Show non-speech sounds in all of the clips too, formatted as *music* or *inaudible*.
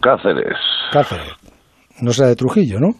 Cáceres. Cáceres. No será de Trujillo, ¿no?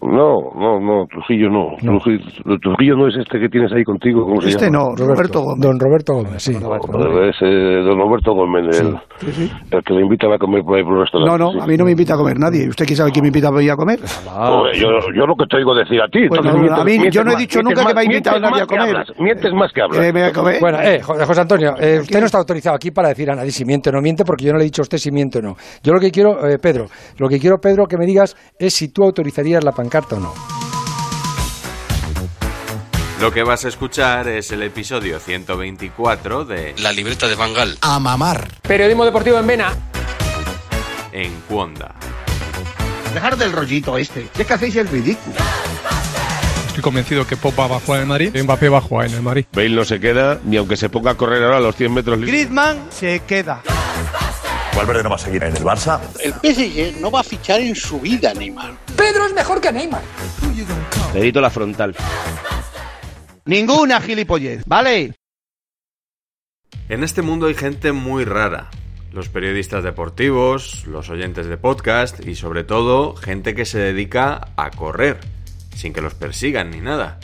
No, no, no, Trujillo no. Trujillo, Trujillo no es este que tienes ahí contigo, ¿cómo se Este llama? no, Roberto Gómez. Don Roberto Gómez, sí. Es eh, don Roberto Gómez, el, Sí, sí. el que le invitan a comer por ahí por un restaurante. No, no, sí. a mí no me invita a comer nadie. ¿Usted quién sabe quién me invita a ir a comer? Joder, yo, yo lo que te oigo decir a ti. Bueno, entonces a mientes- mí- yo no he mientes dicho más- nunca que me ha mientes invitado nadie a comer. hablas, Mientes más que hablas. Que me voy a comer. Bueno, eh, Jo- José Antonio, eh, usted no está autorizado aquí para decir a nadie si miente o no miente, porque yo no le he dicho a usted si miente o no. Yo lo que quiero, eh, Pedro, lo que quiero, Pedro, que me digas es si tú autorizarías la pancarta o no. Lo que vas a escuchar es el episodio 124 de La libreta de Bangal. A mamar. Periodismo deportivo en Vena. En Cuonda. Dejar del rollito este. Es que hacéis el ridículo. Estoy convencido que Pop va a jugar en el Madrid. Mbappé va a jugar en el Madrid. Bale no se queda, ni aunque se ponga a correr ahora a los 100 metros. Griezmann se queda. Valverde no va a seguir en el Barça. El PSG no va a fichar en su vida, Neymar. Pedro es mejor que Neymar. Dedito la frontal. Ninguna gilipollez, ¿vale? En este mundo hay gente muy rara. Los periodistas deportivos, los oyentes de podcast y sobre todo gente que se dedica a correr, sin que los persigan ni nada.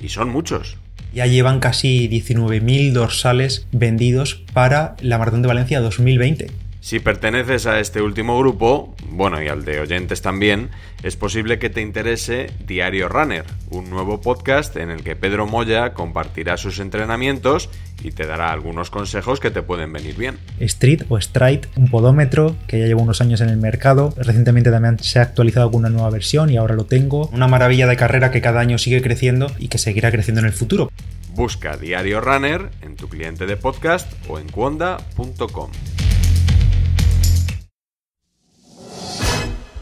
Y son muchos. Ya llevan casi 19.000 dorsales vendidos para la Maratón de Valencia 2020. Si perteneces a este último grupo, bueno, y al de oyentes también, es posible que te interese Diario Runner, un nuevo podcast en el que Pedro Moya compartirá sus entrenamientos y te dará algunos consejos que te pueden venir bien. Street o Stride, un podómetro que ya lleva unos años en el mercado. Recientemente también se ha actualizado con una nueva versión y ahora lo tengo. Una maravilla de carrera que cada año sigue creciendo y que seguirá creciendo en el futuro. Busca Diario Runner en tu cliente de podcast o en cuonda.com.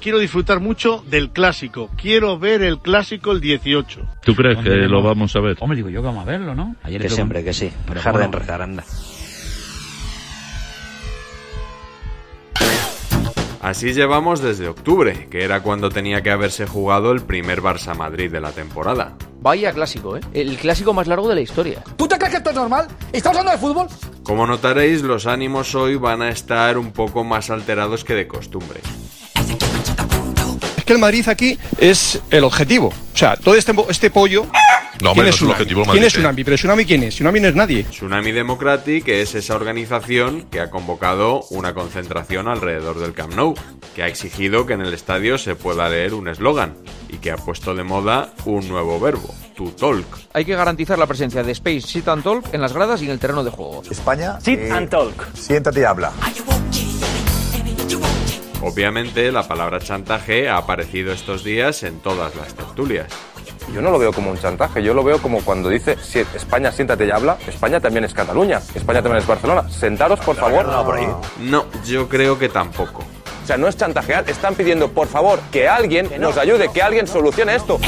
Quiero disfrutar mucho del clásico. Quiero ver el clásico el 18. ¿Tú crees que lo vamos a ver? Hombre, digo yo que vamos a verlo, ¿no? Ayer Que siempre, que sí. Dejar de enredar, anda. Así llevamos desde octubre, que era cuando tenía que haberse jugado el primer Barça Madrid de la temporada. Vaya clásico, ¿eh? El clásico más largo de la historia. ¿Tú te crees que esto es normal? ¿Estamos hablando de fútbol? Como notaréis, los ánimos hoy van a estar un poco más alterados que de costumbre. Es que el Madrid aquí es el objetivo. O sea, todo este, este pollo. No, ¿Quién no es es el Tsunami? objetivo ¿Quién Madrid, es eh. Tsunami? ¿Pero Tsunami quién es? Tsunami no es nadie. Tsunami Democratic es esa organización que ha convocado una concentración alrededor del Camp Nou, que ha exigido que en el estadio se pueda leer un eslogan y que ha puesto de moda un nuevo verbo, to talk. Hay que garantizar la presencia de Space Sit and Talk en las gradas y en el terreno de juego. España. Sit eh, and Talk. Siéntate y habla. Obviamente, la palabra chantaje ha aparecido estos días en todas las tertulias. Yo no lo veo como un chantaje, yo lo veo como cuando dice "Si España siéntate y habla, España también es Cataluña, España también es Barcelona. Sentaros, por favor. No, por ahí. No, yo creo que tampoco. O sea, no es chantajear, están pidiendo, por favor, que alguien nos ayude, que alguien solucione esto.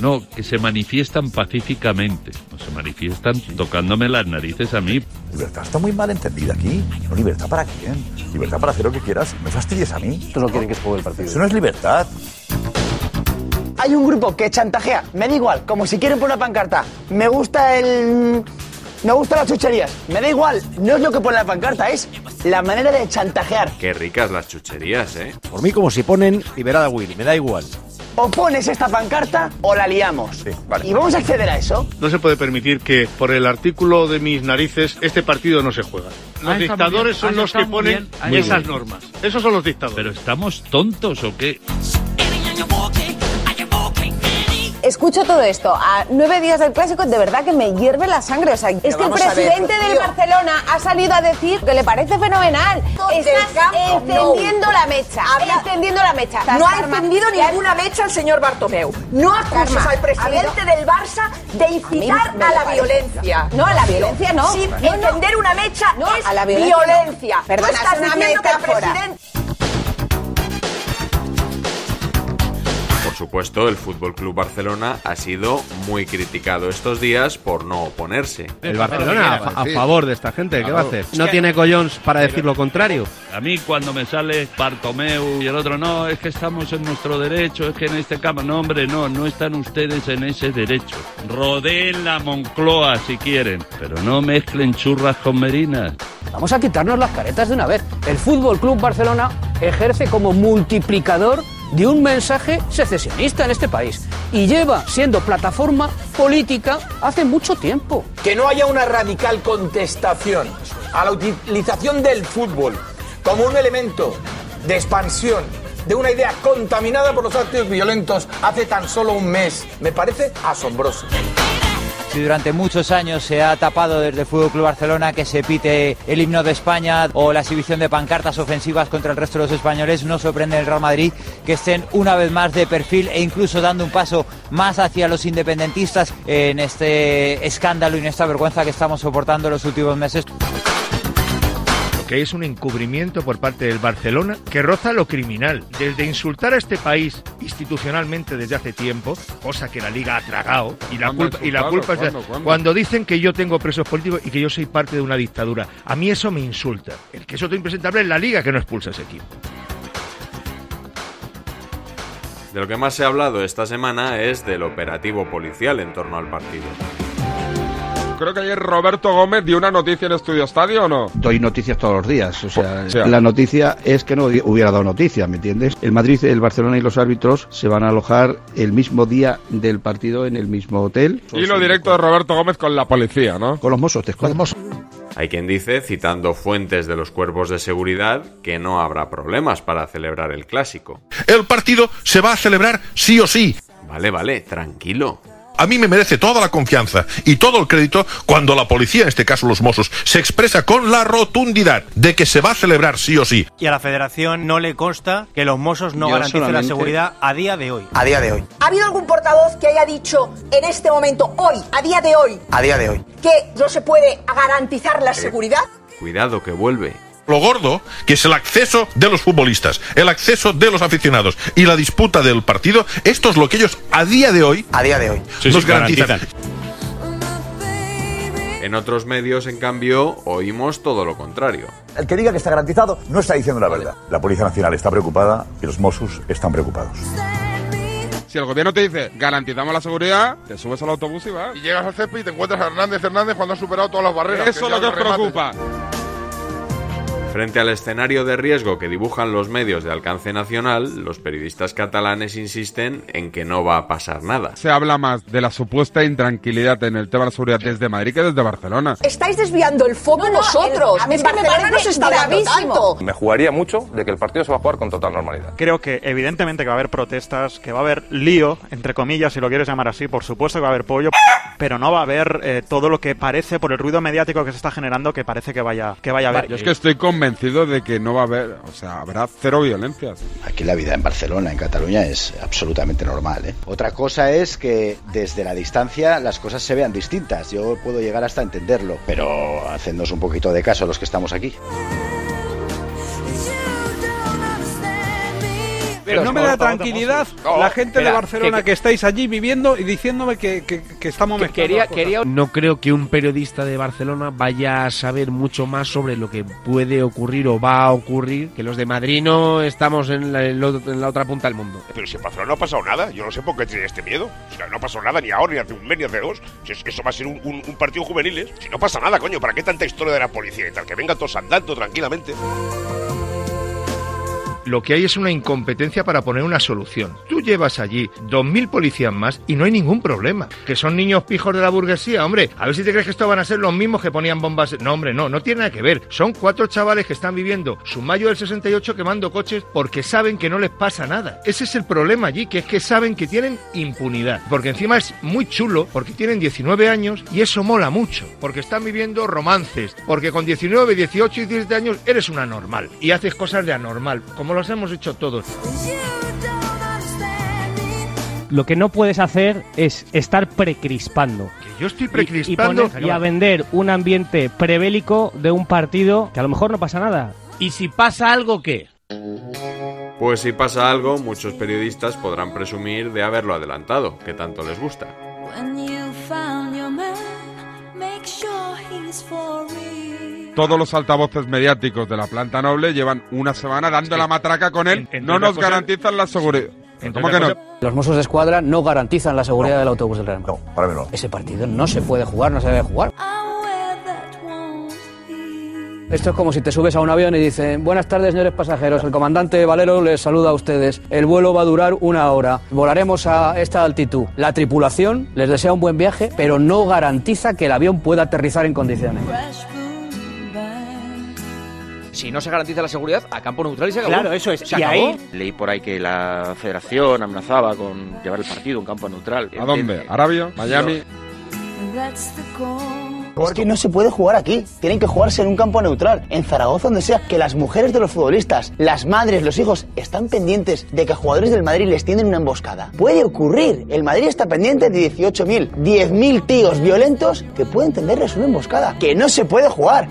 No, que se manifiestan pacíficamente. No se manifiestan tocándome las narices a mí. Libertad está muy mal entendida aquí. No, libertad para quién. Libertad para hacer lo que quieras. Me fastidies a mí. Estos no quieren que se juegue el partido. Eso no es libertad. Hay un grupo que chantajea. Me da igual, como si quieren por una pancarta. Me gusta el. Me gustan las chucherías. Me da igual. No es lo que pone la pancarta, es la manera de chantajear. Qué ricas las chucherías, ¿eh? Por mí, como si ponen liberada Willy, me da igual. O pones esta pancarta o la liamos. Y vamos a acceder a eso. No se puede permitir que por el artículo de mis narices este partido no se juega. Los Ah, muy dictadores son Ah, los que ponen esas normas. Esos son los dictadores. ¿Pero estamos tontos o qué? Escucho todo esto. A nueve días del clásico, de verdad que me hierve la sangre. O sea, es que el ver, presidente del. Barcelona ha salido a decir que le parece fenomenal. Estás encendiendo la mecha. Encendiendo la mecha. No ha encendido ninguna mecha el señor Bartomeu. No acuses al presidente del Barça de incitar a la violencia. No, a la violencia no. Sí, No, no. encender una mecha No, es a la violencia no. violencia. Perdona, Tú estás es una metáfora. Supuesto, el Fútbol Club Barcelona ha sido muy criticado estos días por no oponerse. El Barcelona a, a favor de esta gente, ¿qué va a hacer? ¿No tiene collons para decir lo contrario? A mí cuando me sale Bartomeu y el otro, no, es que estamos en nuestro derecho, es que en este campo, no hombre, no, no están ustedes en ese derecho. Rodeen la Moncloa si quieren, pero no mezclen churras con merinas. Vamos a quitarnos las caretas de una vez. El Fútbol Club Barcelona ejerce como multiplicador de un mensaje secesionista en este país y lleva siendo plataforma política hace mucho tiempo. que no haya una radical contestación a la utilización del fútbol como un elemento de expansión de una idea contaminada por los actos violentos hace tan solo un mes. Me parece asombroso. Si durante muchos años se ha tapado desde el Fútbol Club Barcelona que se pite el himno de España o la exhibición de pancartas ofensivas contra el resto de los españoles, no sorprende el Real Madrid que estén una vez más de perfil e incluso dando un paso más hacia los independentistas en este escándalo y en esta vergüenza que estamos soportando los últimos meses. Que es un encubrimiento por parte del Barcelona que roza lo criminal. Desde insultar a este país institucionalmente desde hace tiempo, cosa que la Liga ha tragado, y la ¿Cuándo ha culpa, y la culpa es de- ¿Cuándo? ¿Cuándo? cuando dicen que yo tengo presos políticos y que yo soy parte de una dictadura. A mí eso me insulta. El que es otro impresentable es la Liga que no expulsa a ese equipo. De lo que más se ha hablado esta semana es del operativo policial en torno al partido. Creo que ayer Roberto Gómez dio una noticia en Estudio Estadio o no. Doy noticias todos los días, o sea, O sea. la noticia es que no hubiera dado noticia, ¿me entiendes? El Madrid, el Barcelona y los árbitros se van a alojar el mismo día del partido en el mismo hotel. Hilo directo de Roberto Gómez con la policía, ¿no? Con los mozos, te escucho. Hay quien dice, citando fuentes de los cuerpos de seguridad, que no habrá problemas para celebrar el clásico. El partido se va a celebrar sí o sí. Vale, vale, tranquilo. A mí me merece toda la confianza y todo el crédito cuando la policía, en este caso los Mossos, se expresa con la rotundidad de que se va a celebrar sí o sí. Y a la federación no le consta que los Mossos no Yo garanticen la seguridad a día de hoy. A día de hoy. ¿Ha habido algún portavoz que haya dicho en este momento, hoy, a día de hoy, A día de hoy. que no se puede garantizar la seguridad? Cuidado que vuelve. Lo gordo, que es el acceso de los futbolistas, el acceso de los aficionados y la disputa del partido, esto es lo que ellos a día de hoy, a día de hoy, nos garantizan. En otros medios, en cambio, oímos todo lo contrario. El que diga que está garantizado no está diciendo la verdad. La Policía Nacional está preocupada y los Mossos están preocupados. Si el gobierno te dice garantizamos la seguridad, te subes al autobús y vas. Y llegas al césped y te encuentras a Hernández Hernández cuando ha superado todas las barreras. Eso es lo que os preocupa. Frente al escenario de riesgo que dibujan los medios de alcance nacional, los periodistas catalanes insisten en que no va a pasar nada. Se habla más de la supuesta intranquilidad en el tema de la seguridad desde Madrid que desde Barcelona. Estáis desviando el foco No, no, vosotros. el- a mí es es que me Barcelona parece no se está tanto. Me jugaría mucho de que el partido se va a jugar con total normalidad. Creo que evidentemente que va a haber protestas, que va a haber lío, entre comillas, si lo quieres llamar así, por supuesto que va a haber pollo, pero no va a haber eh, todo lo que parece por el ruido mediático que se está generando que parece que vaya que vaya a haber. Yo es que estoy convencido de que no va a haber, o sea, habrá cero violencias. Aquí la vida en Barcelona, en Cataluña, es absolutamente normal. ¿eh? Otra cosa es que desde la distancia las cosas se vean distintas. Yo puedo llegar hasta entenderlo, pero hacednos un poquito de caso a los que estamos aquí. Pero no me da tranquilidad la gente de Barcelona que, estáis allí viviendo y diciéndome que, que, que estamos quería, quería No creo que un periodista de Barcelona vaya a saber mucho más sobre lo que puede ocurrir o va a ocurrir, que los de Madrid no estamos en la, en lo- en la otra punta del mundo. Pero si en Barcelona no ha pasado nada, yo no sé por qué tiene este miedo. O sea, no ha pasado nada ni ahora, ni hace un mes, ni hace dos. Si es que eso va a ser un, un- un partido juveniles. Si no pasa nada, coño, ¿para qué tanta historia de la policía y tal? Que vengan todos andando tranquilamente. Lo que hay es una incompetencia para poner una solución. Tú llevas allí 2.000 policías más y no hay ningún problema. Que son niños pijos de la burguesía, hombre. A ver si te crees que estos van a ser los mismos que ponían bombas. No, hombre, no, no tiene nada que ver. Son cuatro chavales que están viviendo su mayo del 68 quemando coches porque saben que no les pasa nada. Ese es el problema allí, que es que saben que tienen impunidad. Porque encima es muy chulo, porque tienen 19 años y eso mola mucho. Porque están viviendo romances. Porque con 19, 18 y 17 años eres una normal. Y haces cosas de anormal, como los hemos hecho todos. Lo que no puedes hacer es estar precrispando. yo estoy Y- precrispando. Y, poner- y a vender un ambiente prebélico de un partido que a lo mejor no pasa nada. ¿Y si pasa algo qué? Pues si pasa algo, muchos periodistas podrán presumir de haberlo adelantado, que tanto les gusta. Todos los altavoces mediáticos de la planta noble llevan una semana dando la matraca con él. No nos garantizan la seguridad. ¿Cómo que no? Los Mossos de Escuadra no garantizan la seguridad del autobús del Real Madrid. No, para mí no. Ese partido no se puede jugar, no se debe jugar. Esto es como si te subes a un avión y dicen, buenas tardes señores pasajeros, el comandante Valero les saluda a ustedes. El vuelo va a durar una hora. Volaremos a esta altitud. La tripulación les desea un buen viaje, pero no garantiza que el avión pueda aterrizar en condiciones. Si no se garantiza la seguridad, a campo neutral y se acabó. Claro, eso es. Se Y acabó. ahí- Leí por ahí que la federación amenazaba con llevar el partido a un campo neutral. ¿A dónde? ¿Arabia? ¿Miami? Es que no se puede jugar aquí. Tienen que jugarse en un campo neutral, en Zaragoza, donde sea. Que las mujeres de los futbolistas, las madres, los hijos, están pendientes de que jugadores del Madrid les tienden una emboscada. Puede ocurrir. El Madrid está pendiente de 18.000, 10.000 tíos violentos que pueden tenderles una emboscada. Que no se puede jugar.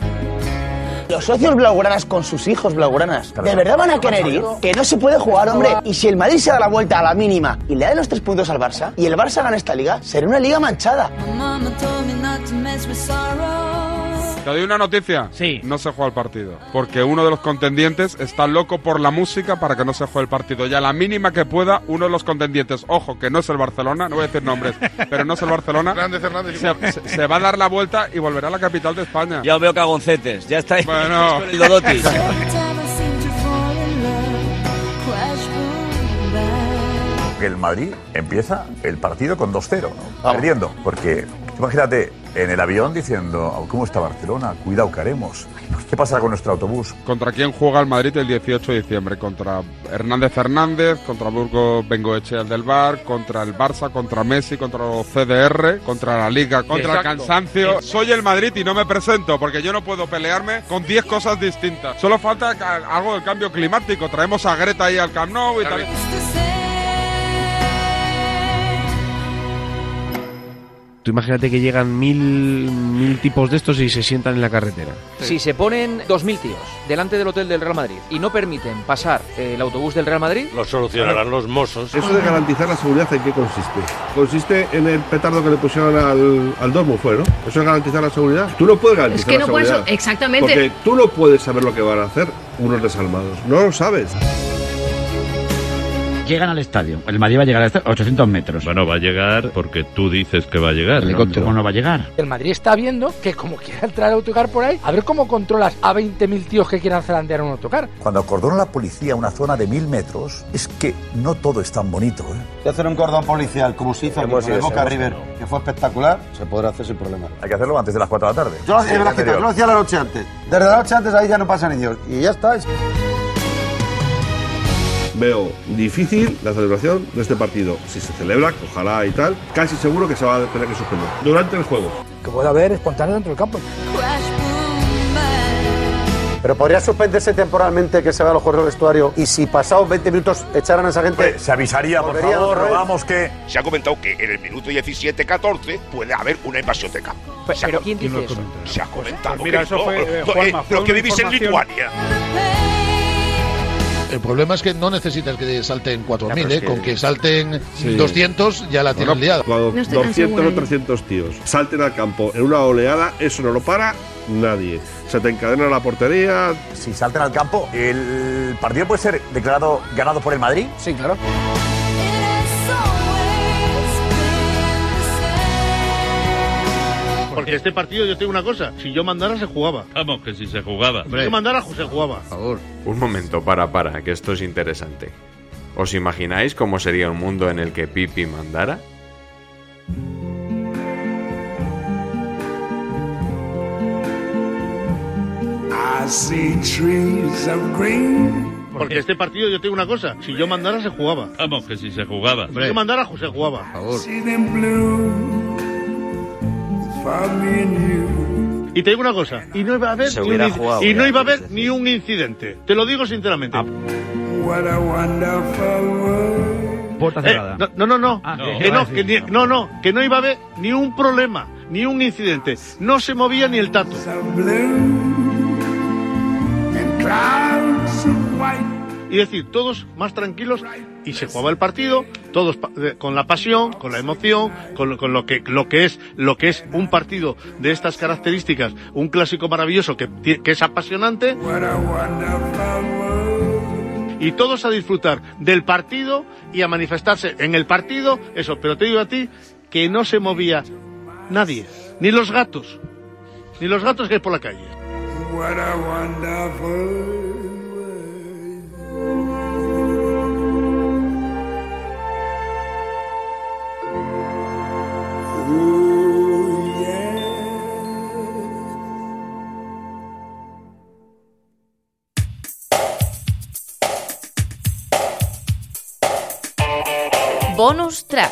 Los socios blaugranas con sus hijos blaugranas, ¿de verdad van a querer ir? Que no se puede jugar, hombre. Y si el Madrid se da la vuelta a la mínima y le da los tres puntos al Barça, y el Barça gana esta liga, será una liga manchada. ¿Te doy una noticia? Sí. No se juega el partido. Porque uno de los contendientes está loco por la música para que no se juegue el partido. Y a la mínima que pueda, uno de los contendientes, ojo, que no es el Barcelona, no voy a decir nombres, *laughs* pero no es el Barcelona, Hernández, Hernández. se, se- se va a dar la vuelta y volverá a la capital de España. Ya os veo cagoncetes, ya estáis Bueno. *laughs* el. Que *laughs* el Madrid empieza el partido con 2-0, ¿no? perdiendo. Porque imagínate en el avión diciendo, "Oh, ¿cómo está Barcelona? Cuidado que haremos. ¿Qué pasa con nuestro autobús? ¿Contra quién juega el Madrid el 18 de diciembre? Contra Hernández Fernández, contra Burgos Bengoechea del Bar, contra el Barça, contra Messi, contra los CDR, contra la Liga, contra el Exacto. cansancio. Soy el Madrid y no me presento porque yo no puedo pelearme con 10 cosas distintas. Solo falta algo del cambio climático. Traemos a Greta ahí al Camp Nou y tal. Tú imagínate que llegan mil, mil tipos de estos y se sientan en la carretera. Si se ponen 2.000 tíos delante del hotel del Real Madrid y no permiten pasar eh, el autobús del Real Madrid, Lo solucionarán los mozos. Eso de garantizar la seguridad, ¿en qué consiste? Consiste en el petardo que le pusieron al, al Dortmund, fue, ¿no? Eso es garantizar la seguridad. Tú no puedes garantizar Es que la no puedes- exactamente. Porque tú no puedes saber lo que van a hacer unos desalmados. No lo sabes. Llegan al estadio. El Madrid va a llegar a este- 800 metros. Bueno, va a llegar porque tú dices que va a llegar. ¿no? Helicóptero. ¿Cómo no va a llegar? El Madrid está viendo que como quiera entrar el autocar por ahí, a ver cómo controlas a 20.000 tíos que quieran zarandear un autocar. Cuando acordona la policía una zona de mil metros, es que no todo es tan bonito. ¿eh? Hacer un cordón policial, como se hizo aquí con el Boca River, que fue espectacular, se podrá hacer sin problema. Hay que hacerlo antes de las 4 de la tarde. Yo lo hacía la noche antes. Desde la noche antes ahí ya no pasa ni Dios. Y ya está. Veo difícil la celebración de este partido. Si se celebra, ojalá y tal, casi seguro que se va a tener que suspender durante el juego. Que pueda haber espontáneo dentro del campo. Pero podría suspenderse temporalmente que se vea los jugadores del vestuario y si pasados 20 minutos echaran a esa gente. se avisaría, por favor, rogamos que. Se ha comentado que en el minuto 17-14 puede haber una invasión de campo. Se ha pero co- ¿quién dice eso? Se ha comentado. Pues mira, que eso no, fue, eh, Juanma, eh, fue Lo que vivís en Lituania. El problema es que no necesitas que salten 4.000, pero ¿eh? es que- con que salten Sí. 200 ya la tienen Bueno, liada. Cuando 200 o 300 tíos salten al campo en una oleada, eso no lo para nadie. Se te encadena la portería. Si saltan al campo, ¿el partido puede ser declarado ganado por el Madrid? Sí, claro. Porque este partido yo tengo una cosa, si yo mandara se jugaba. Vamos, que si se jugaba. Si yo mandara se jugaba. Por favor. Un momento, para, para, que esto es interesante. ¿Os imagináis cómo sería un mundo en el que Pipi mandara? I see trees of green. Porque este partido yo tengo una cosa, si yo mandara se jugaba. Vamos, que si se jugaba. Si yo mandara se jugaba. See them Y te digo una cosa, y no iba a haber, ni un, jugado, y no iba a haber ni un incidente. Te lo digo sinceramente. What a wonderful world. Puerta Eh, no, no, no, no, Ah, que, no. que no, que ni- no, no, que no iba a haber ni un problema, ni un incidente. No se movía ni el tato. Y decir, todos más tranquilos y se jugaba el partido, todos eh, con la pasión, con la emoción, con, lo- que es lo que es un partido de estas características, un clásico maravilloso que, que es apasionante. Y todos a disfrutar del partido y a manifestarse en el partido, eso, pero te digo a ti que no se movía nadie, ni los gatos, ni los gatos que hay por la calle. Bonus track.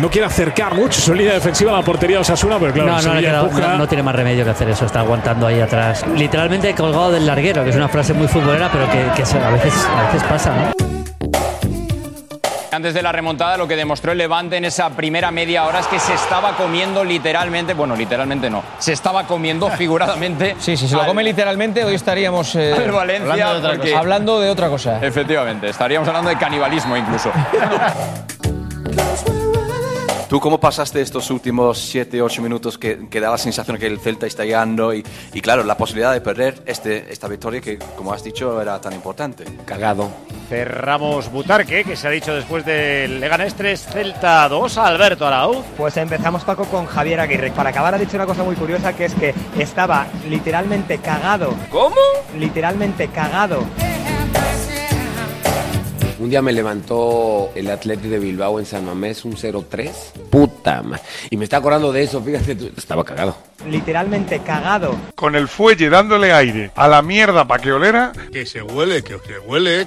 No quiere acercar mucho su línea defensiva a la portería de Osasuna, pero claro, no, no, no- no tiene más remedio que hacer eso, está aguantando ahí atrás. Literalmente colgado del larguero, que es una frase muy futbolera, pero que, que se- a, veces, a veces pasa, ¿no? Antes de la remontada, lo que demostró el Levante en esa primera media hora es que se estaba comiendo literalmente, bueno, literalmente no, se estaba comiendo *laughs* figuradamente. Sí, si se lo al- come literalmente, hoy estaríamos eh, al Valencia hablando, de otra porque- cosa. hablando de otra cosa. Efectivamente, estaríamos hablando de canibalismo incluso. *laughs* ¿Tú cómo pasaste estos últimos 7, 8 minutos que, que da la sensación que el Celta está llegando y, y claro, la posibilidad de perder este, esta victoria que, como has dicho, era tan importante? Cagado. Cerramos Butarque, que se ha dicho después del Leganés 3, Celta 2, Alberto Arauz. Pues empezamos, Paco, con Javier Aguirre. Para acabar, ha dicho una cosa muy curiosa, que es que estaba literalmente cagado. ¿Cómo? Literalmente cagado. Un día me levantó el Atlético de Bilbao en San Mamés un 0-3. Puta madre. Y me está acordando de eso, fíjate tú. Estaba cagado. Literalmente cagado. Con el fuelle dándole aire a la mierda para que olera. Que se huele, que se huele.